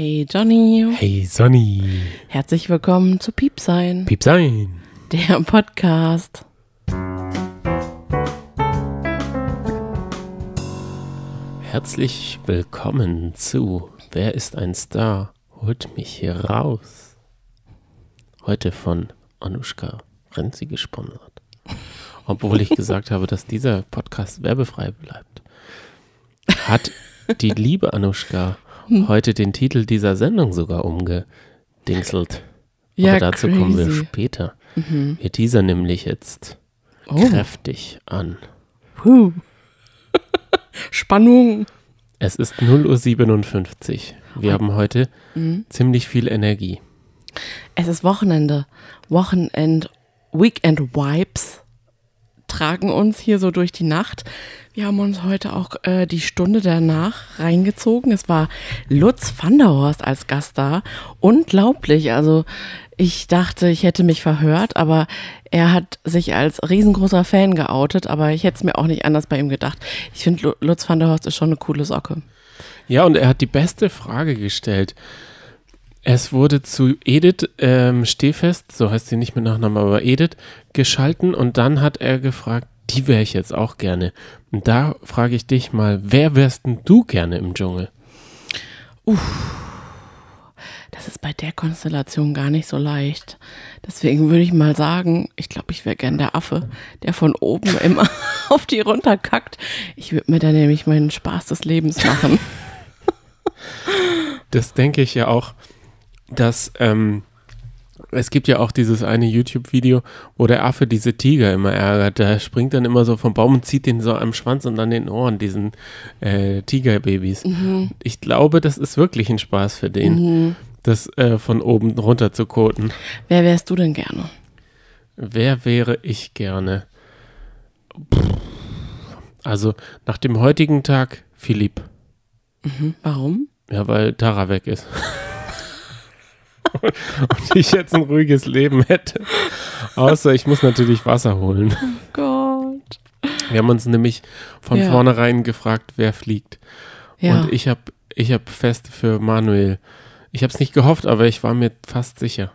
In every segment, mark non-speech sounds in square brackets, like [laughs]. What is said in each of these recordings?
Hey Johnny. Hey Sonny. Herzlich willkommen zu Piepsein. Piepsein. Der Podcast. Herzlich willkommen zu Wer ist ein Star? Holt mich hier raus. Heute von Anushka Renzi gesponsert. Obwohl ich gesagt habe, dass dieser Podcast werbefrei bleibt. Hat die liebe Anushka heute den Titel dieser Sendung sogar umgedingselt. Ja, Aber dazu kommen wir crazy. später. Wir teasern nämlich jetzt Oh. kräftig an. Puh. [laughs] Spannung. Es ist 0.57 Uhr. Wir haben heute Mhm. ziemlich viel Energie. Es ist Wochenende. Wochenend, Weekend Vibes tragen uns hier so durch die Nacht. Wir haben uns heute auch äh, die Stunde danach reingezogen. Es war Lutz van der Horst als Gast da. Unglaublich. Also ich dachte, ich hätte mich verhört, aber er hat sich als riesengroßer Fan geoutet. Aber ich hätte es mir auch nicht anders bei ihm gedacht. Ich finde, Lu- Lutz van der Horst ist schon eine coole Socke. Ja, und er hat die beste Frage gestellt. Es wurde zu Edith ähm, Stehfest, so heißt sie nicht mit Nachnamen, aber Edith, geschalten und dann hat er gefragt, die wäre ich jetzt auch gerne. Und da frage ich dich mal, wer wärst denn du gerne im Dschungel? Das ist bei der Konstellation gar nicht so leicht. Deswegen würde ich mal sagen, ich glaube, ich wäre gern der Affe, der von oben [laughs] immer [laughs] auf die runterkackt. Ich würde mir da nämlich meinen Spaß des Lebens machen. Das denke ich ja auch, dass ähm, es gibt ja auch dieses eine YouTube-Video, wo der Affe diese Tiger immer ärgert. Der springt dann immer so vom Baum und zieht den so am Schwanz und an den Ohren, diesen äh, Tigerbabys. Ich glaube, das ist wirklich ein Spaß für den, das äh, von oben runter zu koten. Wer wärst du denn gerne? Wer wäre ich gerne? Pff. Also nach dem heutigen Tag Philipp. Warum? Ja, weil Tara weg ist. [laughs] [laughs] Und ich jetzt ein ruhiges Leben hätte. Außer ich muss natürlich Wasser holen. Gott. Wir haben uns nämlich von Ja. vornherein gefragt, wer fliegt. Ja. Und ich habe ich hab fest für Manuel. Ich habe es nicht gehofft, aber ich war mir fast sicher.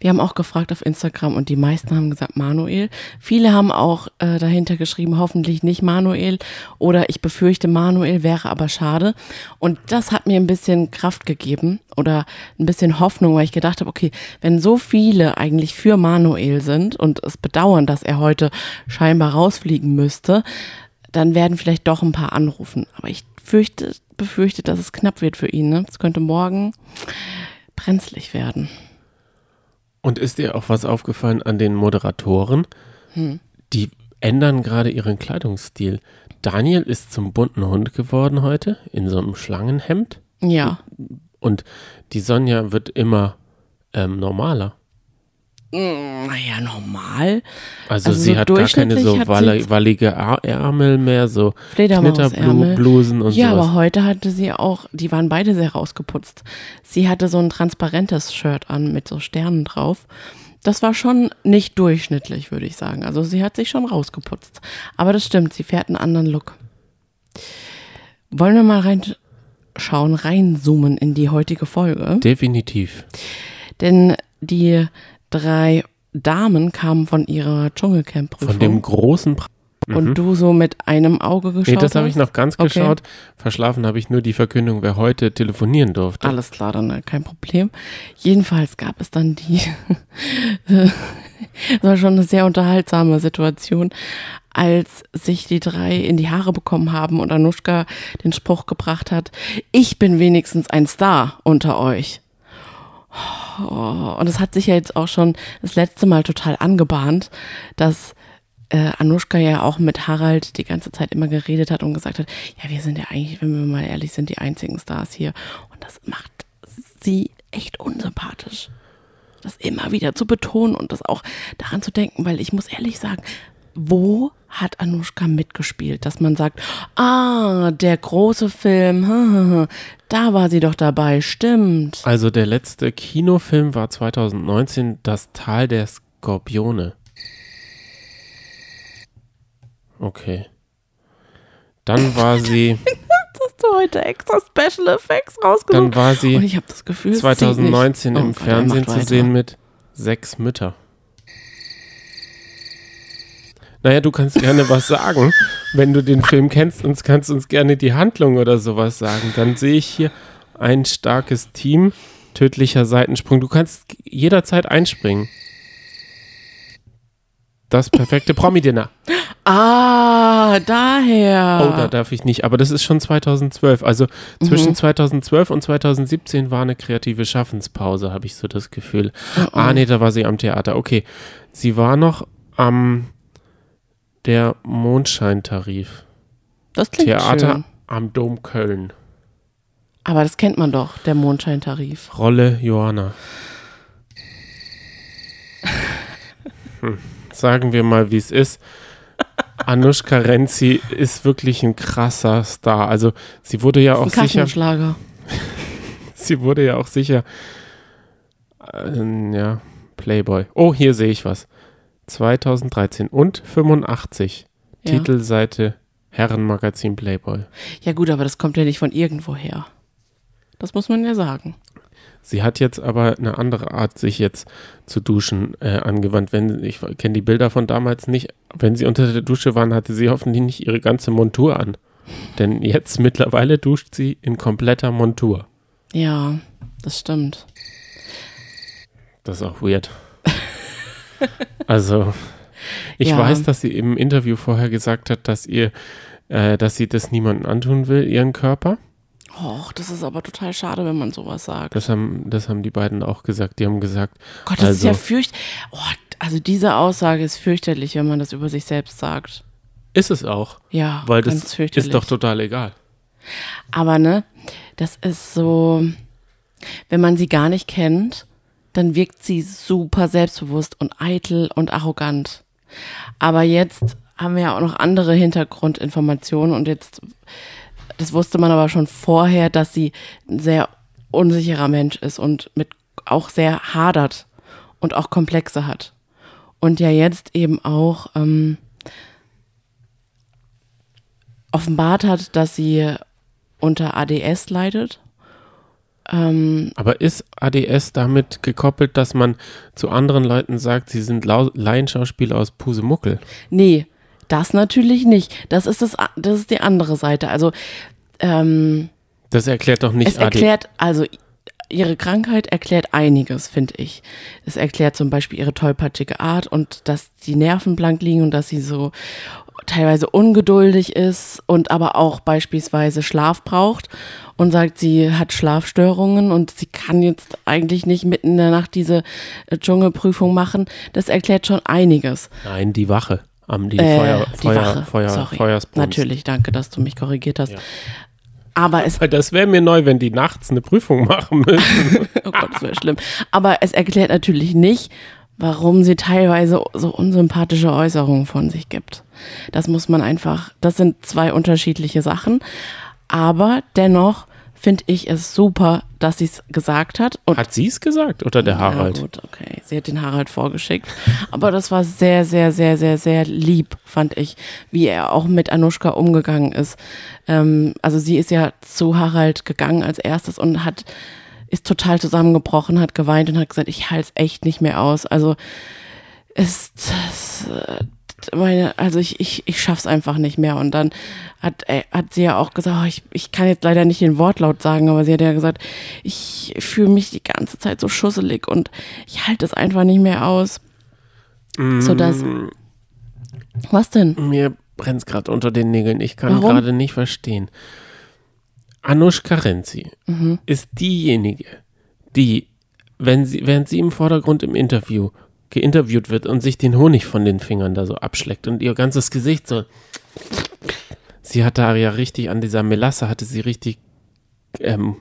Wir haben auch gefragt auf Instagram und die meisten haben gesagt Manuel. Viele haben auch äh, dahinter geschrieben, hoffentlich nicht Manuel oder ich befürchte Manuel wäre aber schade. Und das hat mir ein bisschen Kraft gegeben oder ein bisschen Hoffnung, weil ich gedacht habe, okay, wenn so viele eigentlich für Manuel sind und es bedauern, dass er heute scheinbar rausfliegen müsste, dann werden vielleicht doch ein paar anrufen. Aber ich fürchte, befürchte, dass es knapp wird für ihn. Ne? Es könnte morgen brenzlig werden. Und ist dir auch was aufgefallen an den Moderatoren? Hm. Die ändern gerade ihren Kleidungsstil. Daniel ist zum bunten Hund geworden heute, in so einem Schlangenhemd. Ja. Und die Sonja wird immer ähm, normaler. Naja, normal. Also, Also sie so hat gar keine so wallige Ar- Ärmel mehr, so. Knitterblusen und Ja, sowas. aber heute hatte sie auch, die waren beide sehr rausgeputzt. Sie hatte so ein transparentes Shirt an mit so Sternen drauf. Das war schon nicht durchschnittlich, würde ich sagen. Also sie hat sich schon rausgeputzt. Aber das stimmt, sie fährt einen anderen Look. Wollen wir mal reinschauen, reinzoomen in die heutige Folge? Definitiv. Denn die drei Damen kamen von ihrer Dschungelcamp-Prüfung. Von dem großen Pra Und du so mit einem Auge geschaut Nee, das habe ich noch ganz Okay. geschaut. Verschlafen habe ich nur die Verkündung, wer heute telefonieren durfte. Alles klar, dann äh, kein Problem. Jedenfalls gab es dann die, [laughs] es war schon eine sehr unterhaltsame Situation, als sich die drei in die Haare bekommen haben und Anushka den Spruch gebracht hat, ich bin wenigstens ein Star unter euch. Oh, und es hat sich ja jetzt auch schon das letzte Mal total angebahnt, dass äh, Anushka ja auch mit Harald die ganze Zeit immer geredet hat und gesagt hat, ja, wir sind ja eigentlich, wenn wir mal ehrlich sind, die einzigen Stars hier. Und das macht sie echt unsympathisch. Das immer wieder zu betonen und das auch daran zu denken, weil ich muss ehrlich sagen, wo hat Anushka mitgespielt, dass man sagt, ah, der große Film, [laughs] da war sie doch dabei, stimmt. Also der letzte Kinofilm war 2019 Das Tal der Skorpione. Okay. Dann war sie, [laughs] Das hatte heute extra Special Effects rausgesucht. Dann war sie und ich habe das Gefühl, es zieht 2019 nicht. Oh im Gott, er Fernsehen zu sehen mit Sechs Mütter. Naja, du kannst gerne was sagen. Wenn du den Film kennst, uns kannst uns gerne die Handlung oder sowas sagen. Dann sehe ich hier ein starkes Team, tödlicher Seitensprung. Du kannst jederzeit einspringen. Das perfekte Promi-Dinner. Ah, daher. Oh, da darf ich nicht. Aber das ist schon 2012. Also zwischen 2012 und 2017 war eine kreative Schaffenspause, habe ich so das Gefühl. Ah, nee, da war sie am Theater. Okay. Sie war noch am der Mondscheintarif. das klingt Theater schön. am Dom Köln. Aber das kennt man doch, der Mondscheintarif. Rolle Johanna. Hm. Sagen wir mal, wie es ist. Anushka Renzi ist wirklich ein krasser Star. Also sie wurde ja auch Ein sicher, [laughs] sie wurde ja auch sicher, äh, ja, Playboy. Oh, hier sehe ich was. 2013 und 85. Ja. Titelseite Herrenmagazin Playboy. Ja gut, aber das kommt ja nicht von irgendwoher. Das muss man ja sagen. Sie hat jetzt aber eine andere Art, sich jetzt zu duschen äh, angewandt. Wenn ich kenne die Bilder von damals nicht. Wenn sie unter der Dusche waren, hatte sie hoffentlich nicht ihre ganze Montur an. Denn jetzt mittlerweile duscht sie in kompletter Montur. Ja, das stimmt. Das ist auch weird. Also, ich Ja. weiß, dass sie im Interview vorher gesagt hat, dass ihr, äh, dass sie das niemandem antun will, ihren Körper. Och, das ist aber total schade, wenn man sowas sagt. Das haben, das haben die beiden auch gesagt. Die haben gesagt, Gott, das ist also- ja fürcht. Oh, also diese Aussage ist fürchterlich, wenn man das über sich selbst sagt. ist es auch. Ja, Weil ganz das fürchterlich. ist doch total egal. Aber ne, das ist so, wenn man sie gar nicht kennt, dann wirkt sie super selbstbewusst und eitel und arrogant. Aber jetzt haben wir ja auch noch andere Hintergrundinformationen und jetzt, das wusste man aber schon vorher, dass sie ein sehr unsicherer Mensch ist und mit auch sehr hadert und auch Komplexe hat. Und ja jetzt eben auch ähm, offenbart hat, dass sie unter ADS leidet. Ähm, Aber ist ADS damit gekoppelt, dass man zu anderen Leuten sagt, sie sind Lau Laienschauspieler aus Pusemuckel? nee, das natürlich nicht. Das ist das, das ist die andere Seite. Also ähm, Das erklärt doch nicht es erklärt, also ihre Krankheit erklärt einiges, finde ich. Es erklärt zum Beispiel ihre tollpatschige Art und dass die Nerven blank liegen und dass sie so teilweise ungeduldig ist und aber auch beispielsweise Schlaf braucht und sagt, sie hat Schlafstörungen und sie kann jetzt eigentlich nicht mitten in der Nacht diese äh, Dschungelprüfung machen. Das erklärt schon einiges. Nein, die Wache. Am die Äh, Feuer, die Feuer, Wache. Feuer, Sorry. Feuersbrunst. Natürlich, danke, dass du mich korrigiert hast. Ja. Aber es Weil das wäre mir neu, wenn die nachts eine Prüfung machen müssen. [laughs] Oh Gott, das wäre schlimm. Aber es erklärt natürlich nicht, warum sie teilweise so unsympathische Äußerungen von sich gibt. Das muss man einfach, das sind zwei unterschiedliche Sachen. Aber dennoch finde ich es super, dass sie es gesagt hat. Und Hat sie es gesagt oder der Harald? ja, gut, okay. Sie hat den Harald vorgeschickt. Aber das war sehr, sehr, sehr, sehr, sehr lieb, fand ich, wie er auch mit Anushka umgegangen ist. Ähm, also sie ist ja zu Harald gegangen als erstes und hat, ist total zusammengebrochen, hat geweint und hat gesagt, ich halte es echt nicht mehr aus. Also ist es, äh, meine, also ich, ich, ich schaff's einfach nicht mehr. Und dann hat, äh, hat sie ja auch gesagt, oh, ich, ich kann jetzt leider nicht den Wortlaut sagen, aber sie hat ja gesagt, ich fühle mich die ganze Zeit so schusselig und ich halte es einfach nicht mehr aus. So dass. Mm, Was denn? Mir brennt es gerade unter den Nägeln. Ich kann gerade nicht verstehen. Anushka Renzi Mhm. ist diejenige, die, wenn sie, während sie im Vordergrund im Interview geinterviewt wird und sich den Honig von den Fingern da so abschleckt und ihr ganzes Gesicht so. Sie hatte ja richtig an dieser Melasse, hatte sie richtig ähm,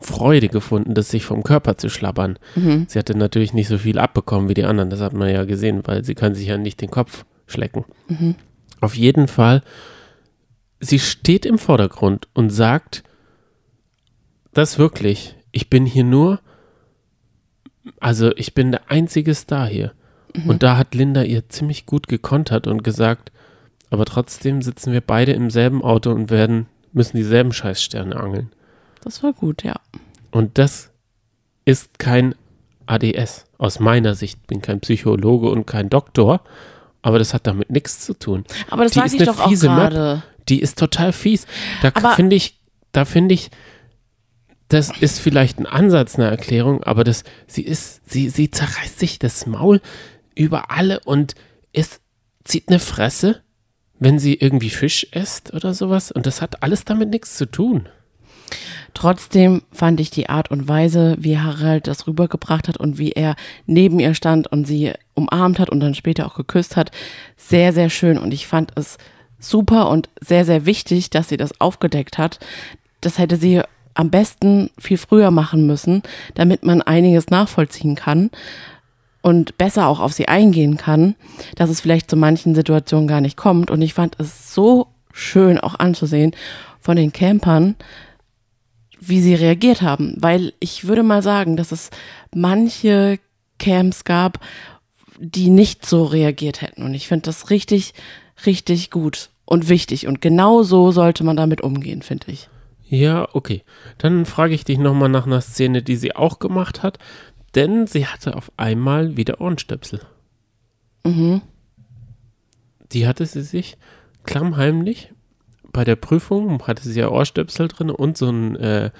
Freude gefunden, das sich vom Körper zu schlabbern. Mhm. Sie hatte natürlich nicht so viel abbekommen wie die anderen, das hat man ja gesehen, weil sie kann sich ja nicht den Kopf schlecken. Mhm. Auf jeden Fall, sie steht im Vordergrund und sagt, das wirklich, ich bin hier nur, also ich bin der einzige Star hier. Und da hat Linda ihr ziemlich gut gekontert und gesagt, aber trotzdem sitzen wir beide im selben Auto und werden müssen dieselben Scheißsterne angeln. Das war gut, ja. Und das ist kein ADS. Aus meiner Sicht Ich bin kein Psychologe und kein Doktor, aber das hat damit nichts zu tun. Aber das sage ist ich eine doch auch gerade. Die ist total fies. Da finde ich, da finde ich, das ist vielleicht ein Ansatz einer Erklärung, aber das, sie ist, sie, sie zerreißt sich das Maul über alle und ist, zieht eine Fresse, wenn sie irgendwie Fisch isst oder sowas. Und das hat alles damit nichts zu tun. Trotzdem fand ich die Art und Weise, wie Harald das rübergebracht hat und wie er neben ihr stand und sie umarmt hat und dann später auch geküsst hat, sehr, sehr schön. Und ich fand es super und sehr, sehr wichtig, dass sie das aufgedeckt hat. Das hätte sie am besten viel früher machen müssen, damit man einiges nachvollziehen kann und besser auch auf sie eingehen kann, dass es vielleicht zu manchen Situationen gar nicht kommt. Und ich fand es so schön auch anzusehen von den Campern, wie sie reagiert haben. Weil ich würde mal sagen, dass es manche Camps gab, die nicht so reagiert hätten. Und ich finde das richtig, richtig gut und wichtig. Und genau so sollte man damit umgehen, finde ich. Ja, okay. Dann frage ich dich nochmal nach einer Szene, die sie auch gemacht hat, denn sie hatte auf einmal wieder Ohrenstöpsel. Mhm. Die hatte sie sich klammheimlich bei der Prüfung, hatte sie ja Ohrstöpsel drin und so ein äh,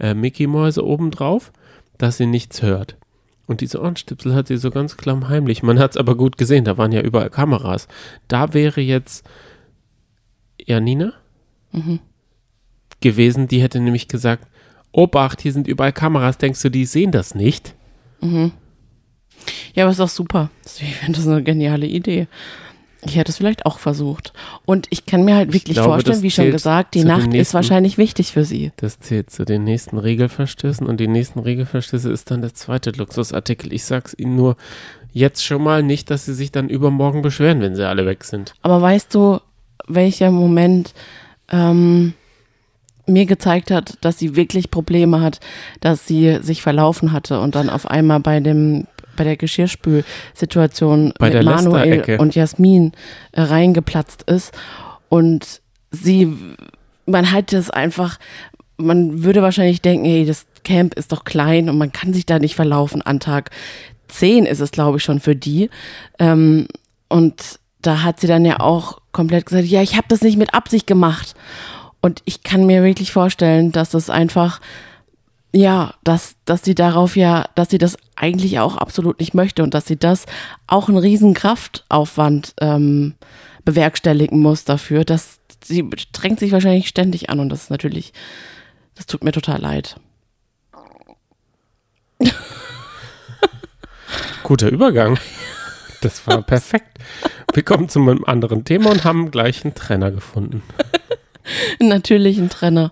äh, Mickey-Mäuse obendrauf, dass sie nichts hört. Und diese Ohrenstöpsel hat sie so ganz klammheimlich. Man hat es aber gut gesehen, da waren ja überall Kameras. Da wäre jetzt Janina gewesen, die hätte nämlich gesagt, Obacht, hier sind überall Kameras, denkst du, die sehen das nicht? Ja, aber ist doch super. Ich finde das eine geniale Idee. Ich hätte es vielleicht auch versucht. Und ich kann mir halt wirklich glaube, vorstellen, wie schon gesagt, die Nacht ist nächsten- wahrscheinlich wichtig für sie. Das zählt zu den nächsten Regelverstößen und die nächsten Regelverstöße ist dann der zweite Luxusartikel. Ich sag's Ihnen nur jetzt schon mal nicht, dass Sie sich dann übermorgen beschweren, wenn sie alle weg sind. Aber weißt du, welcher Moment ähm, mir gezeigt hat, dass sie wirklich Probleme hat, dass sie sich verlaufen hatte und dann auf einmal bei dem bei der Geschirrspülsituation Bei mit der Manuel und Jasmin äh, reingeplatzt ist und sie man hat es einfach man würde wahrscheinlich denken, hey, das Camp ist doch klein und man kann sich da nicht verlaufen. An Tag 10 ist es, glaube ich, schon für die. Ähm, und da hat sie dann ja auch komplett gesagt, ja, ich habe das nicht mit Absicht gemacht. Und ich kann mir wirklich vorstellen, dass das einfach, ja, dass, dass sie darauf ja, dass sie das eigentlich auch absolut nicht möchte und dass sie das auch einen riesen Kraftaufwand ähm, bewerkstelligen muss dafür. Dass sie strengt sich wahrscheinlich ständig an und das ist natürlich, das tut mir total leid. Guter Übergang. [laughs] Das war perfekt. Wir kommen zu einem anderen Thema und haben gleich einen Trenner gefunden. Natürlich ein Trenner.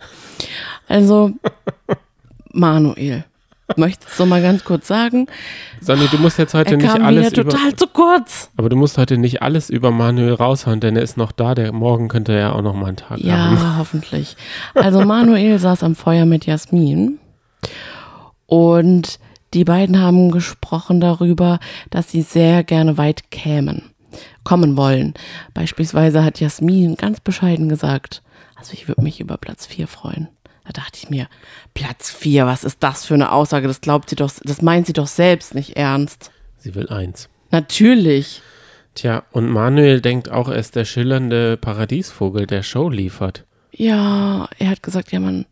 Also, Manuel, möchtest du mal ganz kurz sagen, Sonny, du musst jetzt heute er nicht kam alles wieder über. total zu kurz. Aber du musst heute nicht alles über Manuel raushauen, denn er ist noch da. Der morgen könnte er ja auch noch mal einen Tag haben. Ja, hoffentlich. Also Manuel [laughs] saß am Feuer mit Jasmin und die beiden haben gesprochen darüber, dass sie sehr gerne weit kämen, kommen wollen. Beispielsweise hat Jasmin ganz bescheiden gesagt, also ich würde mich über Platz 4 freuen. Da dachte ich mir, Platz 4, was ist das für eine Aussage? Das glaubt sie doch, das meint sie doch selbst nicht ernst. Sie will eins. Natürlich. Tja, und Manuel denkt auch, er ist der schillernde Paradiesvogel, der Show liefert. Ja, er hat gesagt, ja, man,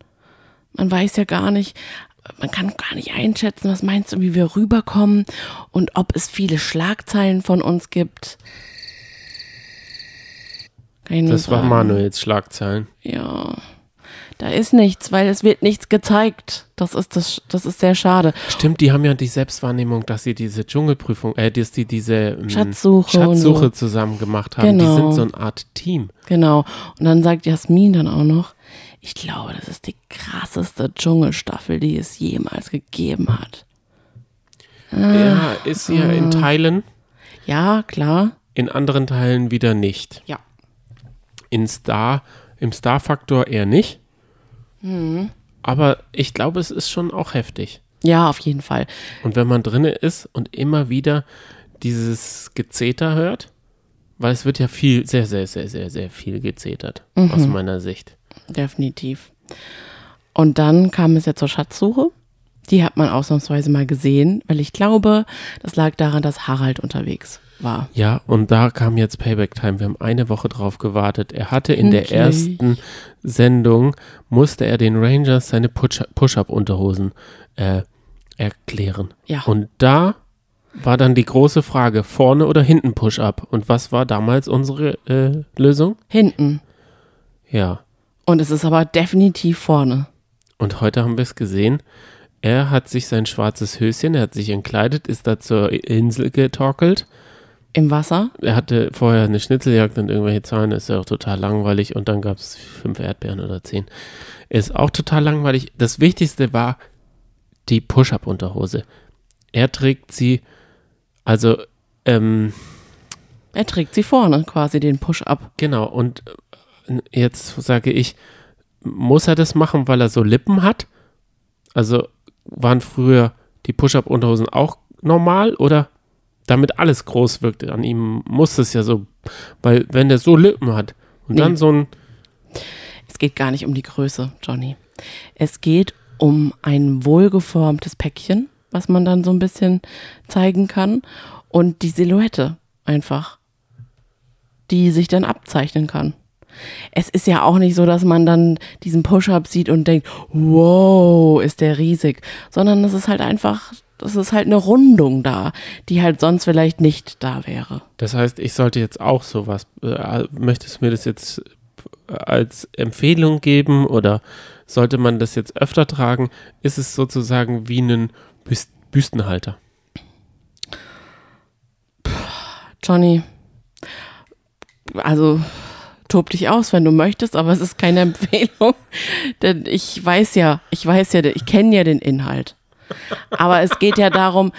man weiß ja gar nicht, man kann gar nicht einschätzen, was meinst du, wie wir rüberkommen und ob es viele Schlagzeilen von uns gibt. Nur Das war. Manuels Schlagzeilen. Ja. Da ist nichts, weil es wird nichts gezeigt. Das ist das, das ist sehr schade. Stimmt, die haben ja die Selbstwahrnehmung, dass sie diese Dschungelprüfung, äh, dass die diese ähm, Schatzsuche Schatzsuche so. zusammen gemacht haben. Die Genau. sind so eine Art Team. Genau. Und dann sagt Jasmin dann auch noch, ich glaube, das ist die krasseste Dschungelstaffel, die es jemals gegeben hat. Ja, ist ja in Teilen, Ja, klar. in anderen Teilen wieder nicht. Ja. In Star, im Star-Faktor eher nicht. Mhm. Aber ich glaube, es ist schon auch heftig. Ja, auf jeden Fall. Und wenn man drinne ist und immer wieder dieses Gezeter hört, weil es wird ja viel, sehr, sehr, sehr, sehr, sehr viel gezetert, Mhm. aus meiner Sicht. Definitiv. Und dann kam es ja zur Schatzsuche. Die hat man ausnahmsweise mal gesehen, weil ich glaube, das lag daran, dass Harald unterwegs war. Ja, und da kam jetzt Payback Time. Wir haben eine Woche drauf gewartet. Er hatte in der Endlich. ersten Sendung, musste er den Rangers seine Push- Push-Up-Unterhosen äh, erklären. Ja. Und da war dann die große Frage, vorne oder hinten Push-Up? Und was war damals unsere äh, Lösung? Hinten. Ja. Und es ist aber definitiv vorne. Und heute haben wir es gesehen. Er hat sich sein schwarzes Höschen, er hat sich entkleidet, ist da zur Insel getorkelt. Im Wasser. Er hatte vorher eine Schnitzeljagd und irgendwelche Zahlen, ist ja auch total langweilig. Und dann gab es fünf Erdbeeren oder zehn. Ist auch total langweilig. Das Wichtigste war die Push-Up-Unterhose. Er trägt sie, also, ähm, Er trägt sie vorne quasi, den Push-Up. genau. Und jetzt sage ich, muss er das machen, weil er so Lippen hat? Also waren früher die Push-Up-Unterhosen auch normal oder damit alles groß wirkt an ihm, muss es ja so, weil wenn der so Lippen hat und Nee. dann so ein, Es geht gar nicht um die Größe, Johnny. Es geht um ein wohlgeformtes Päckchen, was man dann so ein bisschen zeigen kann. Und die Silhouette einfach, die sich dann abzeichnen kann. Es ist ja auch nicht so, dass man dann diesen Push-Up sieht und denkt, wow, ist der riesig, sondern es ist halt einfach, das ist halt eine Rundung da, die halt sonst vielleicht nicht da wäre. das heißt, ich sollte jetzt auch sowas, äh, möchtest du mir das jetzt als Empfehlung geben oder sollte man das jetzt öfter tragen? Ist es sozusagen wie ein Büst Büstenhalter? Johnny, also tob dich aus, wenn du möchtest, aber es ist keine [laughs] Empfehlung, denn ich weiß ja, ich weiß ja, ich kenne ja den Inhalt. Aber es geht ja darum,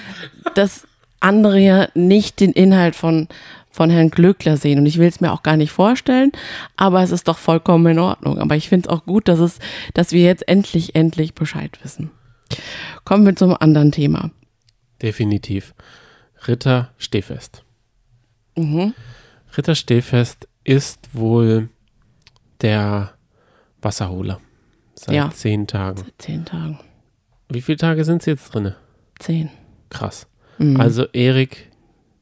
dass andere ja nicht den Inhalt von, von Herrn Glöckler sehen. Und ich will es mir auch gar nicht vorstellen, aber es ist doch vollkommen in Ordnung. Aber ich finde es auch gut, dass, es, dass wir jetzt endlich, endlich Bescheid wissen. Kommen wir zum anderen Thema. Definitiv. Ritter Stehfest. Mhm. Ritter Stehfest ist wohl der Wasserholer. Seit Ja. zehn Tagen. Zehn Tagen. Wie viele Tage sind es jetzt drin? Zehn. Krass. Mhm. Also Erik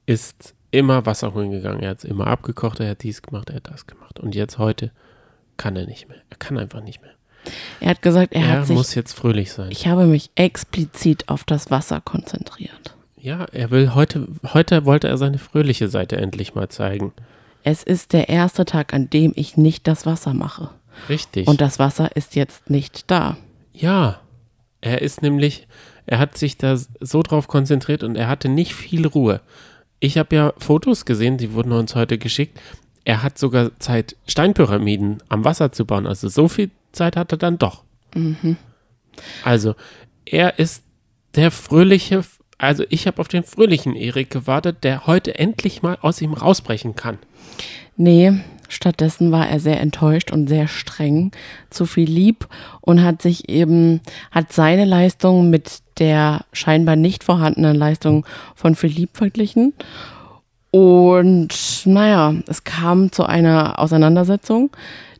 ist immer Wasser holen gegangen. Er hat es immer abgekocht, er hat dies gemacht, er hat das gemacht. Und jetzt heute kann er nicht mehr. Er kann einfach nicht mehr. Er hat gesagt, er, Er, hat sich muss jetzt fröhlich sein. Ich habe mich explizit auf das Wasser konzentriert. ja, er will heute, heute wollte er seine fröhliche Seite endlich mal zeigen. Es ist der erste Tag, an dem ich nicht das Wasser mache. Richtig. Und das Wasser ist jetzt nicht da. Ja, er ist nämlich, er hat sich da so drauf konzentriert und er hatte nicht viel Ruhe. Ich habe ja Fotos gesehen, die wurden uns heute geschickt. Er hat sogar Zeit, Steinpyramiden am Wasser zu bauen. Also so viel Zeit hat er dann doch. Also, er ist der fröhliche, also ich habe auf den fröhlichen Erik gewartet, der heute endlich mal aus ihm rausbrechen kann. Nee, stattdessen war er sehr enttäuscht und sehr streng, zu viel und hat sich eben, hat seine Leistung mit der scheinbar nicht vorhandenen Leistung von Philipp verglichen. Und naja, es kam zu einer Auseinandersetzung,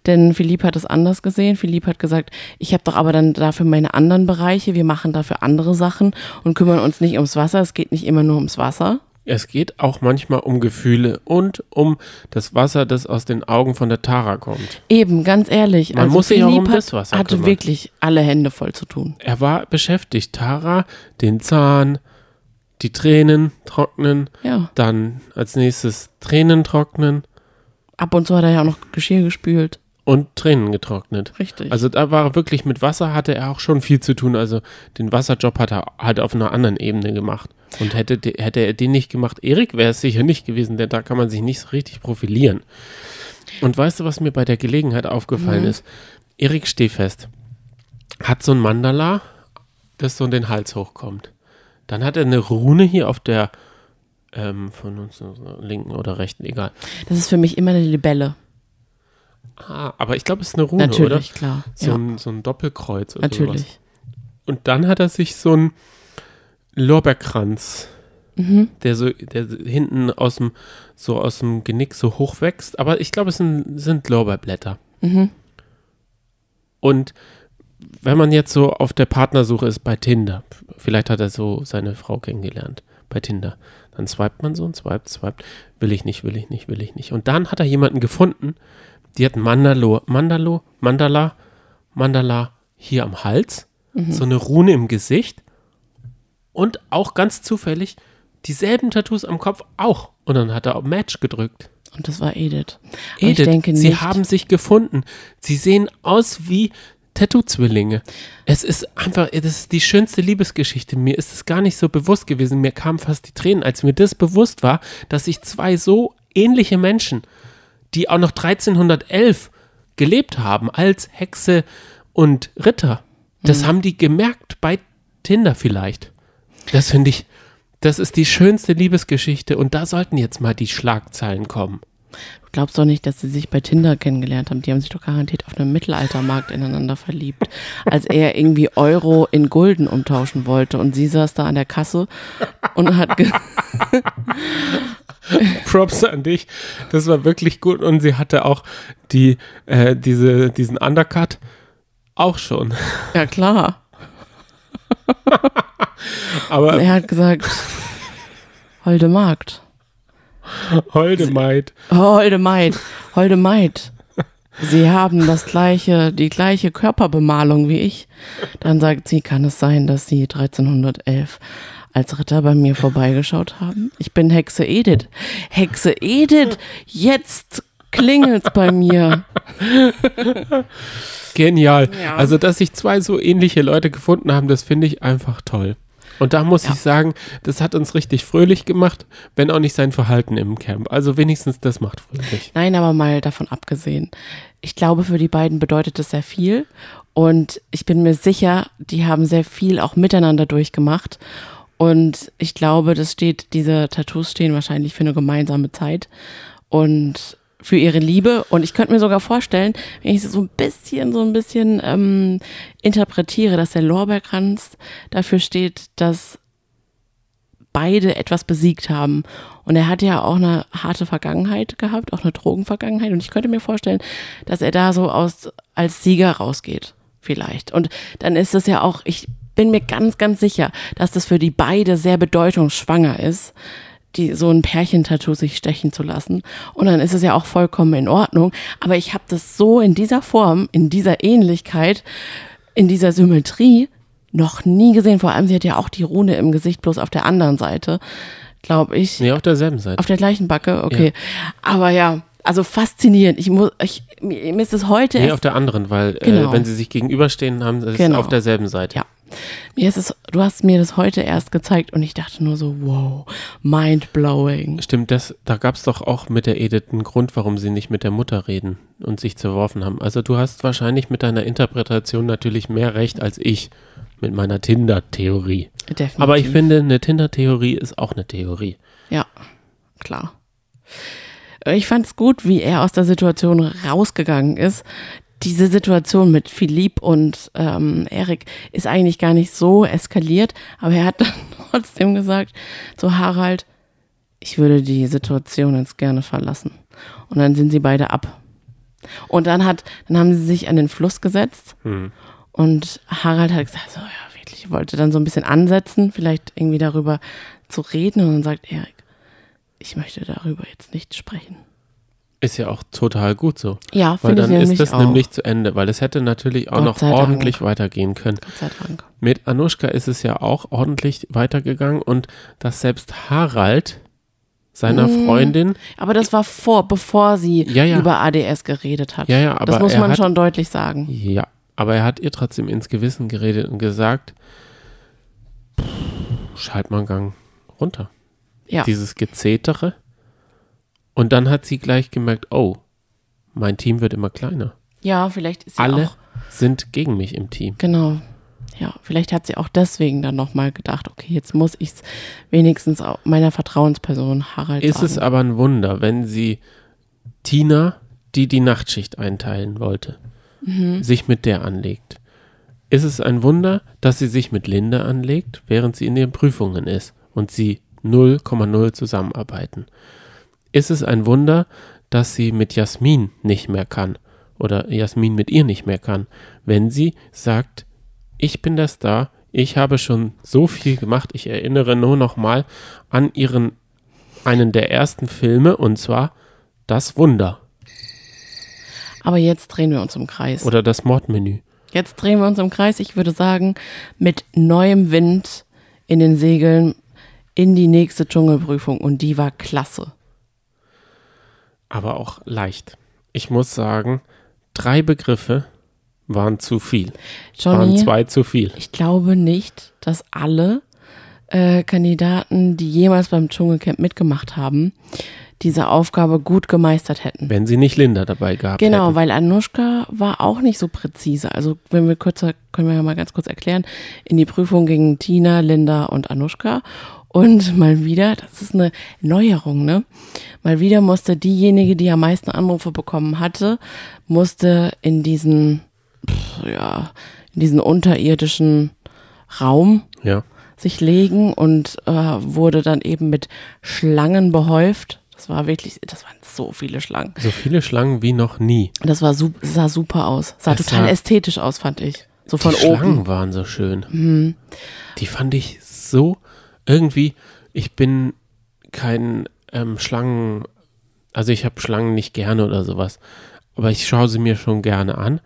denn Philipp hat es anders gesehen. Philipp hat gesagt, ich habe doch aber dann dafür meine anderen Bereiche, wir machen dafür andere Sachen und kümmern uns nicht ums Wasser. Es geht nicht immer nur ums Wasser. Es geht auch manchmal um Gefühle und um das Wasser, das aus den Augen von der Tara kommt. Eben, ganz ehrlich. Man muss sich auch um das Wasser hatte kümmern. wirklich alle Hände voll zu tun. Er war beschäftigt. Tara, den Zahn, die Tränen trocknen, Ja. dann als nächstes Tränen trocknen Ab und zu hat er ja auch noch Geschirr gespült. Und Tränen getrocknet. Richtig. Also da war wirklich mit Wasser hatte er auch schon viel zu tun. Also den Wasserjob hat er halt auf einer anderen Ebene gemacht. Und hätte, hätte er den nicht gemacht, Erik wäre es sicher nicht gewesen, denn da kann man sich nicht so richtig profilieren. Und weißt du, was mir bei der Gelegenheit aufgefallen Mhm. ist? Erik Stehfest hat so ein Mandala, das so in den Hals hochkommt. Dann hat er eine Rune hier auf der ähm, von uns linken oder rechten, egal. das ist für mich immer eine Libelle. Ah, aber ich glaube, es ist eine Rune, Natürlich, oder? klar. So, ja, ein, so ein Doppelkreuz oder sowas. natürlich. Und dann hat er sich so einen Lorbeerkranz, Mhm. der so, der hinten aus dem, so aus dem Genick so hoch wächst. Aber ich glaube, es sind, sind Lorbeerblätter. Mhm. Und wenn man jetzt so auf der Partnersuche ist bei Tinder, vielleicht hat er so seine Frau kennengelernt bei Tinder, dann swipet man so und swipet, swipet, will ich nicht, will ich nicht, will ich nicht. Und dann hat er jemanden gefunden, die hat Mandalo, Mandalo, Mandala, Mandala hier am Hals, so eine Rune im Gesicht und auch ganz zufällig dieselben Tattoos am Kopf auch. Und dann hat er auf Match gedrückt. Und das war Edith. Aber Edith, ich denke sie nicht, haben sich gefunden. Sie sehen aus wie Tattoo-Zwillinge. Es ist einfach, das ist die schönste Liebesgeschichte. Mir ist es gar nicht so bewusst gewesen. Mir kamen fast die Tränen, als mir das bewusst war, dass sich zwei so ähnliche Menschen, die auch noch 1311 gelebt haben als Hexe und Ritter, das Mhm. haben die gemerkt bei Tinder vielleicht. Das finde ich, das ist die schönste Liebesgeschichte und da sollten jetzt mal die Schlagzeilen kommen. Du glaubst doch nicht, dass sie sich bei Tinder kennengelernt haben. Die haben sich doch garantiert auf einem Mittelaltermarkt ineinander verliebt. Als er irgendwie Euro in Gulden umtauschen wollte und sie saß da an der Kasse und hat [laughs] Props an dich. Das war wirklich gut. Und sie hatte auch die, äh, diese, diesen Undercut auch schon. Ja klar. Aber Er hat gesagt, Holde Magd. Holde Maid. Holde Maid, Holde Maid. Sie haben das gleiche, die gleiche Körperbemalung wie ich. Dann sagt sie, kann es sein, dass Sie 1311 als Ritter bei mir vorbeigeschaut haben? Ich bin Hexe Edith. Hexe Edith, jetzt klingelt's bei mir. Genial. Ja. Also, dass sich zwei so ähnliche Leute gefunden haben, das finde ich einfach toll. Und da muss Ja. ich sagen, das hat uns richtig fröhlich gemacht, wenn auch nicht sein Verhalten im Camp. Also wenigstens das macht fröhlich. Nein, aber mal davon abgesehen. Ich glaube, für die beiden bedeutet es sehr viel. Und ich bin mir sicher, die haben sehr viel auch miteinander durchgemacht. Und ich glaube, das steht, diese Tattoos stehen wahrscheinlich für eine gemeinsame Zeit und für ihre Liebe. Und ich könnte mir sogar vorstellen, wenn ich so ein bisschen, so ein bisschen ähm, interpretiere, dass der Lorbeerkranz dafür steht, dass beide etwas besiegt haben. Und er hat ja auch eine harte Vergangenheit gehabt, auch eine Drogenvergangenheit. Und ich könnte mir vorstellen, dass er da so aus, als Sieger rausgeht, vielleicht. Und dann ist es ja auch, ich bin mir ganz, ganz sicher, dass das für die beide sehr bedeutungsschwanger ist, die so ein Pärchentattoo sich stechen zu lassen. Und dann ist es ja auch vollkommen in Ordnung. Aber ich habe das so in dieser Form, in dieser Ähnlichkeit, in dieser Symmetrie noch nie gesehen. Vor allem, sie hat ja auch die Rune im Gesicht, bloß auf der anderen Seite, glaube ich. Nee, auf derselben Seite. Auf der gleichen Backe, okay. Aber ja, also faszinierend. Ich muss, ich, mir ist es heute Nee, auf der anderen, weil Genau. äh, wenn sie sich gegenüberstehen, haben sie es Genau. auf derselben Seite. Ja. Mir ist es, du hast mir das heute erst gezeigt und ich dachte nur so, wow, mind blowing. Stimmt, das, da gab es doch auch mit der Edith einen Grund, warum sie nicht mit der Mutter reden und sich zerworfen haben. Also du hast wahrscheinlich mit deiner Interpretation natürlich mehr recht als ich mit meiner Tinder-Theorie. Definitiv. Aber ich finde, eine Tinder-Theorie ist auch eine Theorie. Ja, klar. Ich fand es gut, wie er aus der Situation rausgegangen ist. Diese Situation mit Philipp und ähm, Erik ist eigentlich gar nicht so eskaliert, aber er hat [laughs] dann trotzdem gesagt zu Harald, ich würde die Situation jetzt gerne verlassen. Und dann sind sie beide ab. Und dann hat, dann haben sie sich an den Fluss gesetzt und Harald hat gesagt, so ja, wirklich, ich wollte dann so ein bisschen ansetzen, vielleicht irgendwie darüber zu reden und dann sagt Erik, ich möchte darüber jetzt nicht sprechen. Ist ja auch total gut so. Ja, Weil finde ich dann ist das auch. nämlich zu Ende, weil es hätte natürlich auch noch sei Dank. ordentlich weitergehen können. Gott sei Dank. Mit Anushka ist es ja auch ordentlich weitergegangen und dass selbst Harald seiner Mm. Freundin, Aber das war vor, bevor sie Ja, ja. über ADS geredet hat. Ja, ja, aber das muss man hat- schon deutlich sagen. ja, aber er hat ihr trotzdem ins Gewissen geredet und gesagt, "Pff, schalt mal einen Gang runter. Ja. Dieses Gezetere. Und dann hat sie gleich gemerkt, oh, mein Team wird immer kleiner. Ja, vielleicht ist sie Alle auch, sind gegen mich im Team. genau. Ja, vielleicht hat sie auch deswegen dann nochmal gedacht, okay, jetzt muss ich es wenigstens auch meiner Vertrauensperson Harald Ist sagen. es aber ein Wunder, wenn sie Tina, die die Nachtschicht einteilen wollte, Mhm. sich mit der anlegt? Ist es ein Wunder, dass sie sich mit Linda anlegt, während sie in den Prüfungen ist und sie 0,0 zusammenarbeiten? Ist es ein Wunder, dass sie mit Jasmin nicht mehr kann oder Jasmin mit ihr nicht mehr kann, wenn sie sagt, ich bin der Star, ich habe schon so viel gemacht, ich erinnere nur noch mal an ihren einen der ersten Filme und zwar Das Wunder Aber jetzt drehen wir uns im Kreis. oder das Mordmenü. Jetzt drehen wir uns im Kreis. Ich würde sagen, mit neuem Wind in den Segeln in die nächste Dschungelprüfung. Und die war klasse. Aber auch leicht. Ich muss sagen, drei Begriffe waren zu viel. Waren Johnny, zwei zu viel. ich glaube nicht, dass alle äh, Kandidaten, die jemals beim Dschungelcamp mitgemacht haben, diese Aufgabe gut gemeistert hätten. Wenn sie nicht Linda dabei gehabt Genau, hätten. weil Anushka war auch nicht so präzise. Also wenn wir kürzer, können wir ja mal ganz kurz erklären, in die Prüfung gingen Tina, Linda und Anushka. Und [laughs] mal wieder, das ist eine Neuerung, ne? Mal wieder musste diejenige, die am meisten Anrufe bekommen hatte, musste in diesen, pff, ja, in diesen unterirdischen Raum Ja. sich legen und äh, wurde dann eben mit Schlangen behäuft. Das war wirklich, das waren so viele Schlangen. So viele Schlangen wie noch nie. Das war sah super aus. Sah Es total sah- ästhetisch aus, fand ich. So von die oben. Schlangen waren so schön. Die fand ich so irgendwie. Ich bin kein ähm, Schlangen, also ich habe Schlangen nicht gerne oder sowas, aber ich schaue sie mir schon gerne an.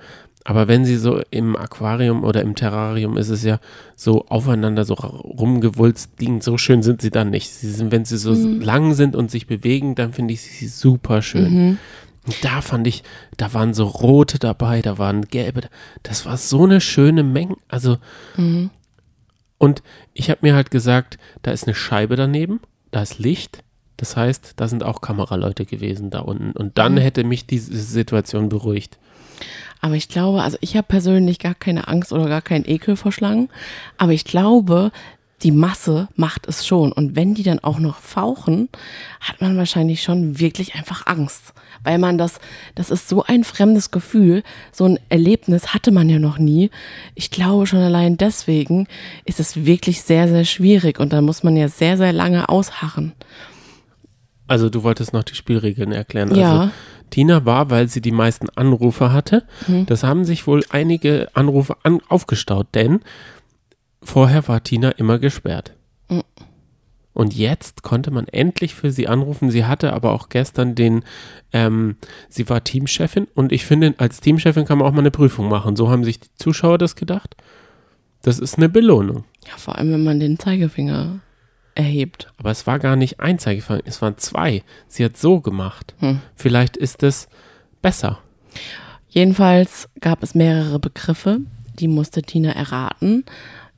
Aber wenn sie so im Aquarium oder im Terrarium ist es ja so aufeinander so rumgewulst liegen, so schön sind sie dann nicht. Sie sind, wenn sie so lang sind und sich bewegen, dann finde ich sie super schön. Und da fand ich, da waren so rote dabei, da waren gelbe. Das war so eine schöne Menge. Also, und ich habe mir halt gesagt, da ist eine Scheibe daneben, da ist Licht. Das heißt, da sind auch Kameraleute gewesen da unten. Und dann hätte mich diese Situation beruhigt. Aber ich glaube, also ich habe persönlich gar keine Angst oder gar keinen Ekel vor Schlangen. Aber ich glaube, die Masse macht es schon. Und wenn die dann auch noch fauchen, hat man wahrscheinlich schon wirklich einfach Angst. Weil man das, das ist so ein fremdes Gefühl. So ein Erlebnis hatte man ja noch nie. Ich glaube schon allein deswegen ist es wirklich sehr, sehr schwierig. Und da muss man ja sehr, sehr lange ausharren. Also du wolltest noch die Spielregeln erklären. Ja. Also Tina war, weil sie die meisten Anrufe hatte. Das haben sich wohl einige Anrufe an, aufgestaut, denn vorher war Tina immer gesperrt. Und jetzt konnte man endlich für sie anrufen. Sie hatte aber auch gestern den, ähm, sie war Teamchefin und ich finde, als Teamchefin kann man auch mal eine Prüfung machen. So haben sich die Zuschauer das gedacht. Das ist eine Belohnung. Ja, vor allem, wenn man den Zeigefinger erhebt. Aber es war gar nicht ein Zeigefinger, es waren zwei. Sie hat so gemacht. Vielleicht ist es besser. Jedenfalls gab es mehrere Begriffe, die musste Tina erraten,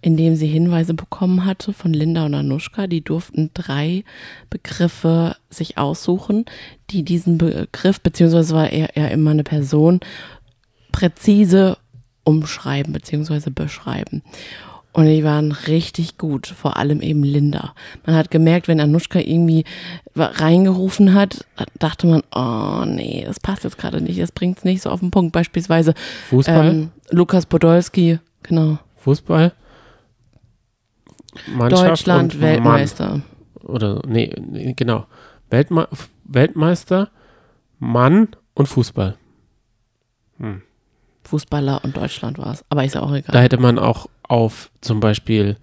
indem sie Hinweise bekommen hatte von Linda und Anushka. Die durften drei Begriffe sich aussuchen, die diesen Begriff, beziehungsweise war er, er immer eine Person, präzise umschreiben beziehungsweise beschreiben. Und die waren richtig gut, vor allem eben Linda. Man hat gemerkt, wenn Anushka irgendwie reingerufen hat, dachte man, oh nee, das passt jetzt gerade nicht, das bringt's nicht so auf den Punkt. Beispielsweise Fußball? ähm, Lukas Podolski, genau. Fußball? Mannschaft Deutschland Weltmeister. Mann. Oder, nee, nee genau. Weltme Weltmeister, Mann und Fußball. Fußballer und Deutschland war es. Aber ist ja auch egal. Da hätte man auch auf zum Beispiel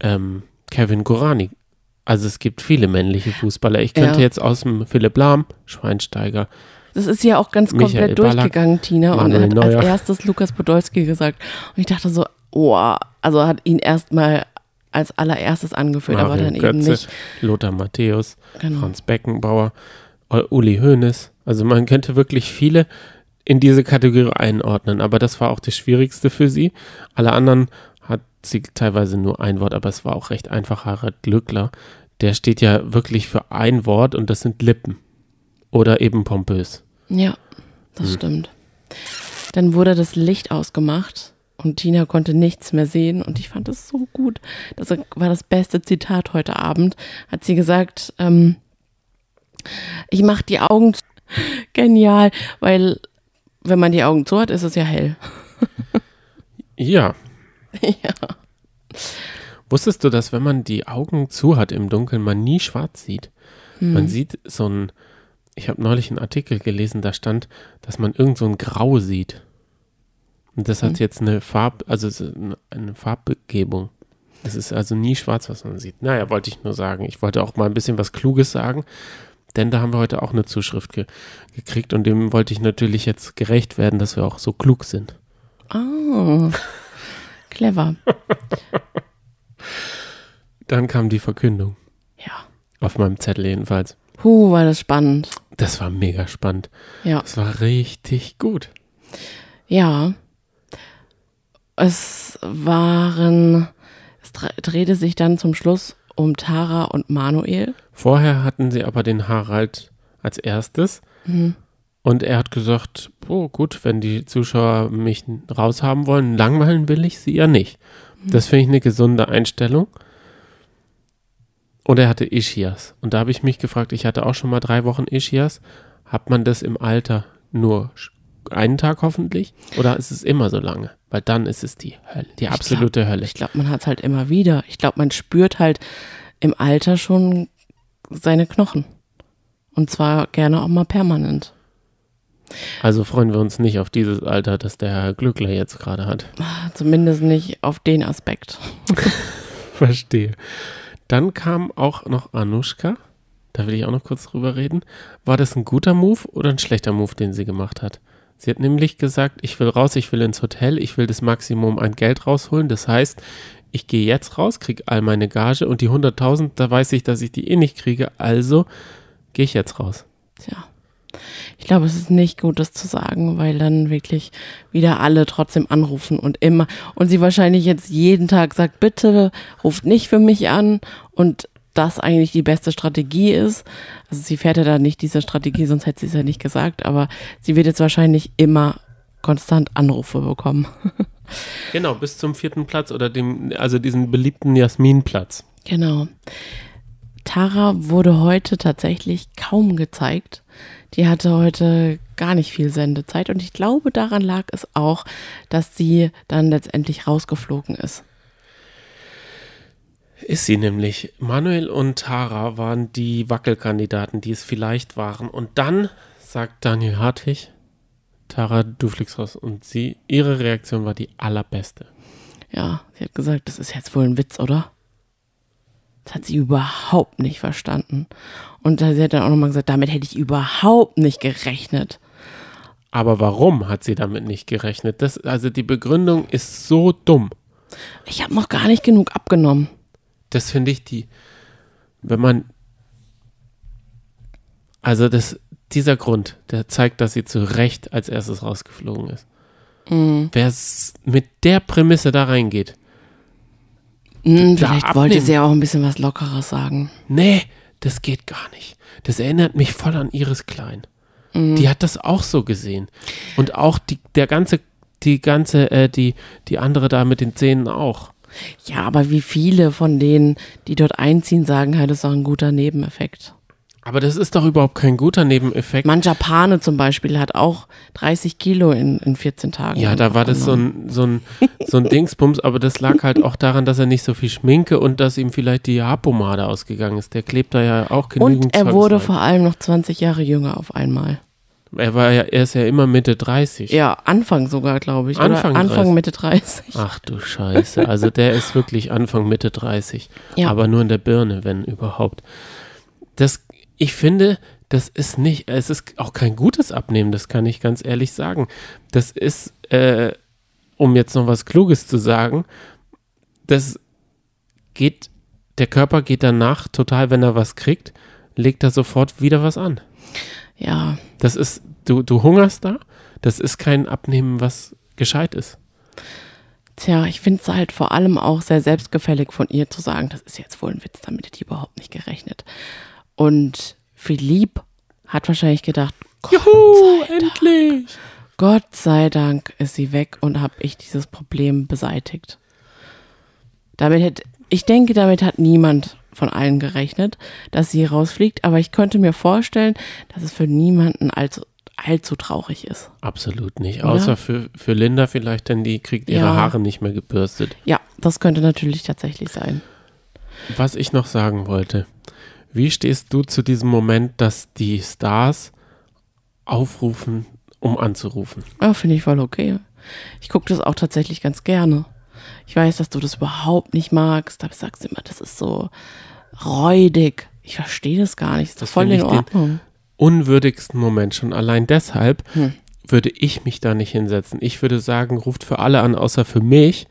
ähm, Kevin Gorani. Also es gibt viele männliche Fußballer. Ich könnte Ja. jetzt aus dem Philipp Lahm, Schweinsteiger, Das ist ja auch ganz Michael komplett Ballack, durchgegangen, Tina. Und er Manuel hat Neuer. als erstes Lukas Podolski gesagt. Und ich dachte so, oh, also hat ihn erstmal als allererstes angeführt, aber Mario dann eben Götze, nicht. Lothar Matthäus, Genau. Franz Beckenbauer, Uli Hoeneß. Also man könnte wirklich viele in diese Kategorie einordnen, aber das war auch das Schwierigste für sie. Alle anderen hat sie teilweise nur ein Wort, aber es war auch recht einfach. Harald Glückler, der steht ja wirklich für ein Wort und das sind Lippen. Oder eben pompös. Ja, das stimmt. Dann wurde das Licht ausgemacht und Tina konnte nichts mehr sehen und ich fand das so gut. Das war das beste Zitat heute Abend. Hat sie gesagt, ähm, ich mache die Augen zu. [laughs] genial, weil wenn man die Augen zu hat, ist es ja hell. [laughs] Ja. [laughs] ja. Wusstest du, dass wenn man die Augen zu hat im Dunkeln, man nie schwarz sieht? Man sieht so ein, ich habe neulich einen Artikel gelesen, da stand, dass man irgend so ein Grau sieht. Und das hat Mhm. jetzt eine Farb, also es ist eine- Farbgebung. Es ist also nie schwarz, was man sieht. Naja, wollte ich nur sagen. Ich wollte auch mal ein bisschen was Kluges sagen, denn da haben wir heute auch eine Zuschrift ge gekriegt und dem wollte ich natürlich jetzt gerecht werden, dass wir auch so klug sind. Ah, clever. [laughs] Dann kam die Verkündung. Ja. Auf meinem Zettel jedenfalls. Puh, war das spannend. Das war mega spannend. Ja. Das war richtig gut. Ja. Es waren, es dre- drehte sich dann zum Schluss um Tara und Manuel. Vorher hatten sie aber den Harald als erstes. Und er hat gesagt, oh gut, wenn die Zuschauer mich raushaben wollen, langweilen will ich sie ja nicht. Das finde ich eine gesunde Einstellung. Und er hatte Ischias. Und da habe ich mich gefragt, ich hatte auch schon mal drei Wochen Ischias. Hat man das im Alter nur einen Tag hoffentlich? Oder ist es immer so lange? Weil dann ist es die Hölle, die absolute Hölle. Ich glaube, man hat es halt immer wieder. Ich glaube, man spürt halt im Alter schon seine Knochen. Und zwar gerne auch mal permanent. Also freuen wir uns nicht auf dieses Alter, das der Herr Glückler jetzt gerade hat. Zumindest nicht auf den Aspekt. [laughs] Verstehe. Dann kam auch noch Anushka. Da will ich auch noch kurz drüber reden. War das ein guter Move oder ein schlechter Move, den sie gemacht hat? Sie hat nämlich gesagt, ich will raus, ich will ins Hotel, ich will das Maximum an Geld rausholen. Das heißt, ich gehe jetzt raus, kriege all meine Gage und die 100.000, da weiß ich, dass ich die eh nicht kriege. Also gehe ich jetzt raus. Tja. Ich glaube, es ist nicht gut, das zu sagen, weil dann wirklich wieder alle trotzdem anrufen und immer. Und sie wahrscheinlich jetzt jeden Tag sagt, bitte ruft nicht für mich an und das eigentlich die beste Strategie ist. Also sie fährt ja da nicht diese Strategie, sonst hätte sie es ja nicht gesagt, aber sie wird jetzt wahrscheinlich immer konstant Anrufe bekommen. [laughs] Genau, bis zum vierten Platz oder dem, also diesen beliebten Jasminplatz. Genau. Tara wurde heute tatsächlich kaum gezeigt. Die hatte heute gar nicht viel Sendezeit und ich glaube, daran lag es auch, dass sie dann letztendlich rausgeflogen ist. Ist sie nämlich. Manuel und Tara waren die Wackelkandidaten, die es vielleicht waren. Und dann sagt Daniel Hartwig, Tara, du fliegst raus. Und sie, ihre Reaktion war die allerbeste. Ja, sie hat gesagt, das ist jetzt wohl ein Witz, oder? Das hat sie überhaupt nicht verstanden. Und sie hat dann auch nochmal gesagt, damit hätte ich überhaupt nicht gerechnet. Aber warum hat sie damit nicht gerechnet? Das, also die Begründung ist so dumm. Ich habe noch gar nicht genug abgenommen. Das finde ich die, wenn man, also das, dieser Grund, der zeigt, dass sie zu Recht als erstes rausgeflogen ist. Wer s- mit der Prämisse da reingeht, Hm, vielleicht wollte abnehmen. sie ja auch ein bisschen was Lockeres sagen. Nee, das geht gar nicht. Das erinnert mich voll an Iris Klein. Die hat das auch so gesehen. Und auch die, der ganze, die ganze, äh, die, die andere da mit den Zähnen auch. Ja, aber wie viele von denen, die dort einziehen, sagen halt, das ist doch ein guter Nebeneffekt. Aber das ist doch überhaupt kein guter Nebeneffekt. Manjapane zum Beispiel hat auch 30 Kilo in, in 14 Tagen. ja, da war das so ein, so, ein, so ein [laughs] Dingsbums, aber das lag halt auch daran, dass er nicht so viel Schminke und dass ihm vielleicht die Haarpomade ausgegangen ist. Der klebt da ja auch genügend Und er wurde rein. vor allem noch 20 Jahre jünger auf einmal. Er war ja, er ist ja immer Mitte 30. Ja, Anfang sogar, glaube ich. Anfang Oder Anfang 30. Mitte 30. Ach du Scheiße. Also der ist wirklich Anfang Mitte 30. Ja. Aber nur in der Birne, wenn überhaupt. Das, ich finde, das ist nicht, es ist auch kein gutes Abnehmen, das kann ich ganz ehrlich sagen. Das ist, äh, um jetzt noch was Kluges zu sagen, das geht, der Körper geht danach total, wenn er was kriegt, legt er sofort wieder was an. Ja, Das ist, du, du hungerst da, das ist kein Abnehmen, was gescheit ist. tja, ich finde es halt vor allem auch sehr selbstgefällig von ihr zu sagen, das ist jetzt wohl ein Witz, damit hätte ich überhaupt nicht gerechnet. Und Philipp hat wahrscheinlich gedacht, Gott, Juhu, endlich! Gott sei Dank ist sie weg und habe ich dieses Problem beseitigt. Damit hätte, ich denke, damit hat niemand von allen gerechnet, dass sie rausfliegt, aber ich könnte mir vorstellen, dass es für niemanden allzu, allzu traurig ist. Absolut nicht. Oder? Außer für, für Linda vielleicht, denn die kriegt ihre Ja. Haare nicht mehr gebürstet. Ja, das könnte natürlich tatsächlich sein. Was ich noch sagen wollte. Wie stehst du zu diesem Moment, dass die Stars aufrufen, um anzurufen? Ja, finde ich voll okay. Ich gucke das auch tatsächlich ganz gerne. Ich weiß, dass du das überhaupt nicht magst, aber sagst immer, das ist so räudig. Ich verstehe das gar nicht. Das ist Das voll finde in Ordnung. Unwürdigsten Moment schon allein deshalb Hm. würde ich mich da nicht hinsetzen. Ich würde sagen, ruft für alle an, außer für mich.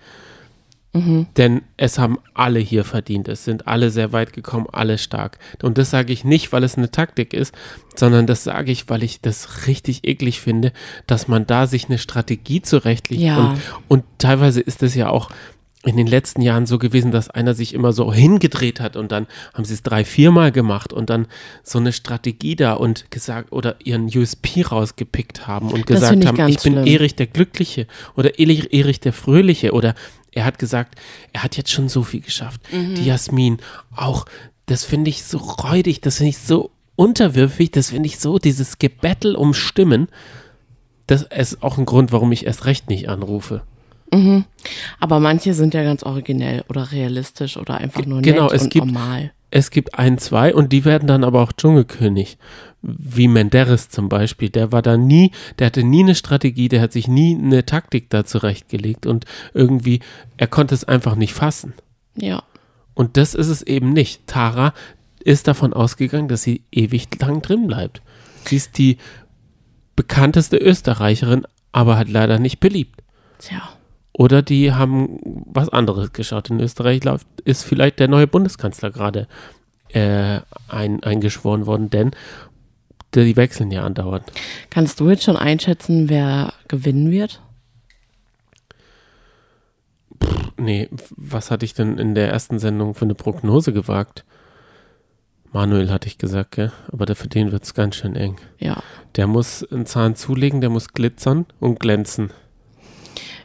Mhm. Denn es haben alle hier verdient. Es sind alle sehr weit gekommen, alle stark. Und das sage ich nicht, weil es eine Taktik ist, sondern das sage ich, weil ich das richtig eklig finde, dass man da sich eine Strategie zurechtlegt. Ja. Und, und teilweise ist es ja auch in den letzten Jahren so gewesen, dass einer sich immer so hingedreht hat und dann haben sie es drei, viermal gemacht und dann so eine Strategie da und gesagt oder ihren USP rausgepickt haben und Das gesagt ich haben, ich bin schlimm. Erich der Glückliche oder Erich, Erich der Fröhliche oder er hat gesagt, er hat jetzt schon so viel geschafft. Mhm. Die Jasmin, auch, das finde ich so räudig, das finde ich so unterwürfig, das finde ich so, dieses Gebettel um Stimmen, das ist auch ein Grund, warum ich erst recht nicht anrufe. Aber manche sind ja ganz originell oder realistisch oder einfach nur genau, nett es und gibt- normal. Es gibt ein, zwei und die werden dann aber auch Dschungelkönig. Wie Menderes zum Beispiel. Der war da nie, der hatte nie eine Strategie, der hat sich nie eine Taktik da zurechtgelegt und irgendwie, er konnte es einfach nicht fassen. Ja. Und das ist es eben nicht. Tara ist davon ausgegangen, dass sie ewig lang drin bleibt. Sie ist die bekannteste Österreicherin, aber hat leider nicht beliebt. Tja. Oder die haben was anderes geschaut. In Österreich läuft, ist vielleicht der neue Bundeskanzler gerade äh, ein, eingeschworen worden, denn die wechseln ja andauernd. Kannst du jetzt schon einschätzen, wer gewinnen wird? Nee, was hatte ich denn in der ersten Sendung für eine Prognose gewagt? Manuel hatte ich gesagt, gell? aber der- für den wird es ganz schön eng. Ja. Der muss einen Zahn zulegen, der muss glitzern und glänzen.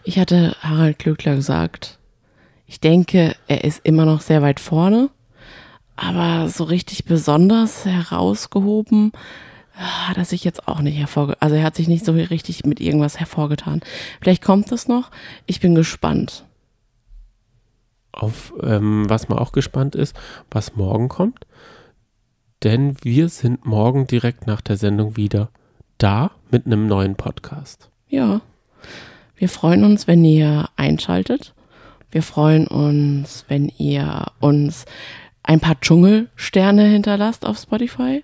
Ich hatte Harald Klöckler gesagt, ich denke, er ist immer noch sehr weit vorne, aber so richtig besonders herausgehoben hat er sich jetzt auch nicht hervorgetan. Also er hat sich nicht so richtig mit irgendwas hervorgetan. Vielleicht kommt es noch. Ich bin gespannt. Auf ähm, was man auch gespannt ist, was morgen kommt. Denn wir sind morgen direkt nach der Sendung wieder da mit einem neuen Podcast. Ja. Wir freuen uns, wenn ihr einschaltet. Wir freuen uns, wenn ihr uns ein paar Dschungelsterne hinterlasst auf Spotify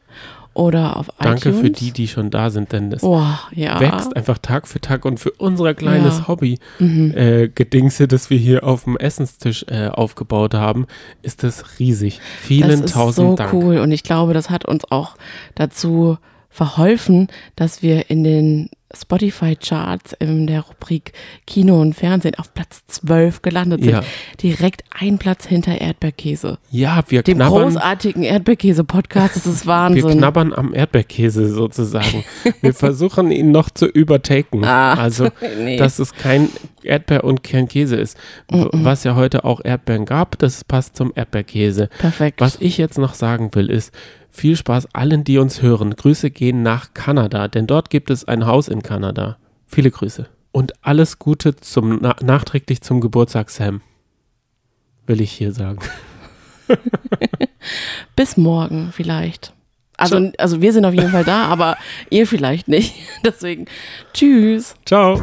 oder auf Danke iTunes. für die, die schon da sind, denn das Oh, ja. wächst einfach Tag für Tag und für unser kleines Ja. Mhm. Hobby äh, Gedingse, das wir hier auf dem Essenstisch äh, aufgebaut haben, ist das riesig. Vielen das ist tausend so Dank. cool und ich glaube, das hat uns auch dazu verholfen, dass wir in den Spotify-Charts in der Rubrik Kino und Fernsehen auf Platz 12 gelandet sind. Ja. Direkt ein Platz hinter Erdbeerkäse. Ja, wir Dem knabbern, großartigen Erdbeerkäse-Podcast. Das ist [laughs] wir Wahnsinn. knabbern am Erdbeerkäse sozusagen. wir [laughs] versuchen ihn noch zu übertaken. Ah, also, [laughs] nee. dass es kein Erdbeer und kein Käse ist. W- Was ja heute auch Erdbeeren gab, das passt zum Erdbeerkäse. Perfekt. Was ich jetzt noch sagen will, ist, viel Spaß allen, die uns hören. Grüße gehen nach Kanada, denn dort gibt es ein Haus in Kanada. Viele Grüße. Und alles Gute zum, na, nachträglich zum Geburtstag, Sam. Will ich hier sagen. [laughs] Bis morgen vielleicht. Also, also wir sind auf jeden Fall da, aber ihr vielleicht nicht. [laughs] Deswegen, tschüss. Ciao.